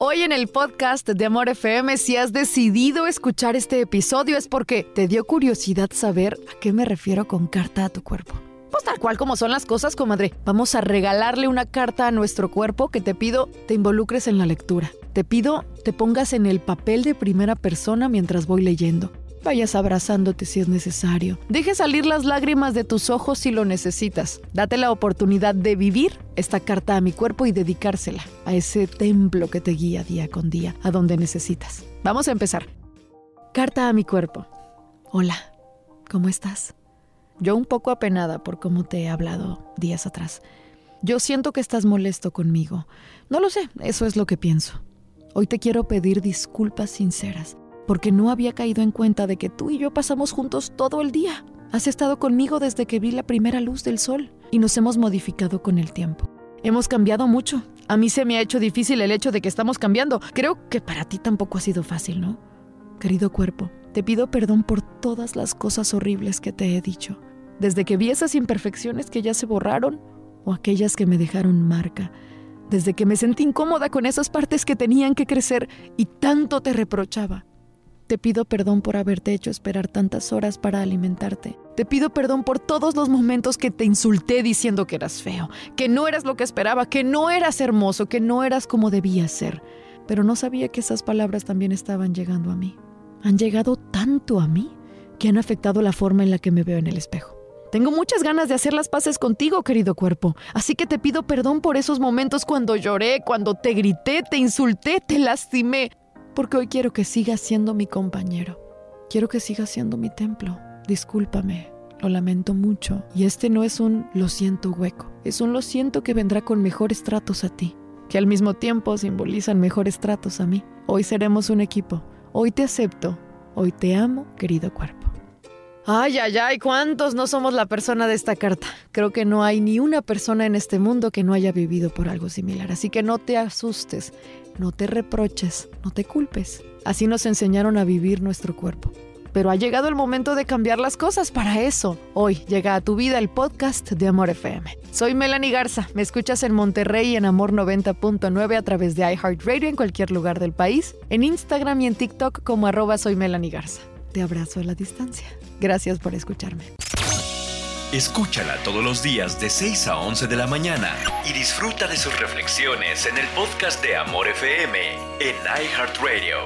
Hoy en el podcast de Amor FM, si has decidido escuchar este episodio es porque te dio curiosidad saber a qué me refiero con carta a tu cuerpo. Pues tal cual como son las cosas, comadre. Vamos a regalarle una carta a nuestro cuerpo que te pido te involucres en la lectura. Te pido te pongas en el papel de primera persona mientras voy leyendo. Vayas abrazándote si es necesario. Deje salir las lágrimas de tus ojos si lo necesitas. Date la oportunidad de vivir esta carta a mi cuerpo y dedicársela a ese templo que te guía día con día, a donde necesitas. Vamos a empezar. Carta a mi cuerpo. Hola, ¿cómo estás? Yo un poco apenada por cómo te he hablado días atrás. Yo siento que estás molesto conmigo. No lo sé, eso es lo que pienso. Hoy te quiero pedir disculpas sinceras porque no había caído en cuenta de que tú y yo pasamos juntos todo el día. Has estado conmigo desde que vi la primera luz del sol y nos hemos modificado con el tiempo. Hemos cambiado mucho. A mí se me ha hecho difícil el hecho de que estamos cambiando. Creo que para ti tampoco ha sido fácil, ¿no? Querido cuerpo, te pido perdón por todas las cosas horribles que te he dicho. Desde que vi esas imperfecciones que ya se borraron o aquellas que me dejaron marca. Desde que me sentí incómoda con esas partes que tenían que crecer y tanto te reprochaba. Te pido perdón por haberte hecho esperar tantas horas para alimentarte. Te pido perdón por todos los momentos que te insulté diciendo que eras feo, que no eras lo que esperaba, que no eras hermoso, que no eras como debías ser. Pero no sabía que esas palabras también estaban llegando a mí. Han llegado tanto a mí que han afectado la forma en la que me veo en el espejo. Tengo muchas ganas de hacer las paces contigo, querido cuerpo. Así que te pido perdón por esos momentos cuando lloré, cuando te grité, te insulté, te lastimé porque hoy quiero que sigas siendo mi compañero. Quiero que sigas siendo mi templo. Discúlpame, lo lamento mucho. Y este no es un lo siento hueco, es un lo siento que vendrá con mejores tratos a ti, que al mismo tiempo simbolizan mejores tratos a mí. Hoy seremos un equipo. Hoy te acepto. Hoy te amo, querido cuerpo. Ay, ay, ay, ¿cuántos no somos la persona de esta carta? Creo que no hay ni una persona en este mundo que no haya vivido por algo similar, así que no te asustes. No te reproches, no te culpes. Así nos enseñaron a vivir nuestro cuerpo. Pero ha llegado el momento de cambiar las cosas para eso. Hoy llega a tu vida el podcast de Amor FM. Soy Melanie Garza. Me escuchas en Monterrey en Amor 90.9 a través de iHeartRadio en cualquier lugar del país, en Instagram y en TikTok como arroba soy Melanie Garza. Te abrazo a la distancia. Gracias por escucharme. Escúchala todos los días de 6 a 11 de la mañana y disfruta de sus reflexiones en el podcast de Amor FM en iHeartRadio.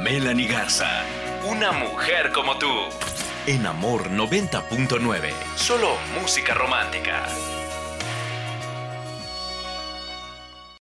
Melanie Garza, una mujer como tú. En Amor 90.9, solo música romántica.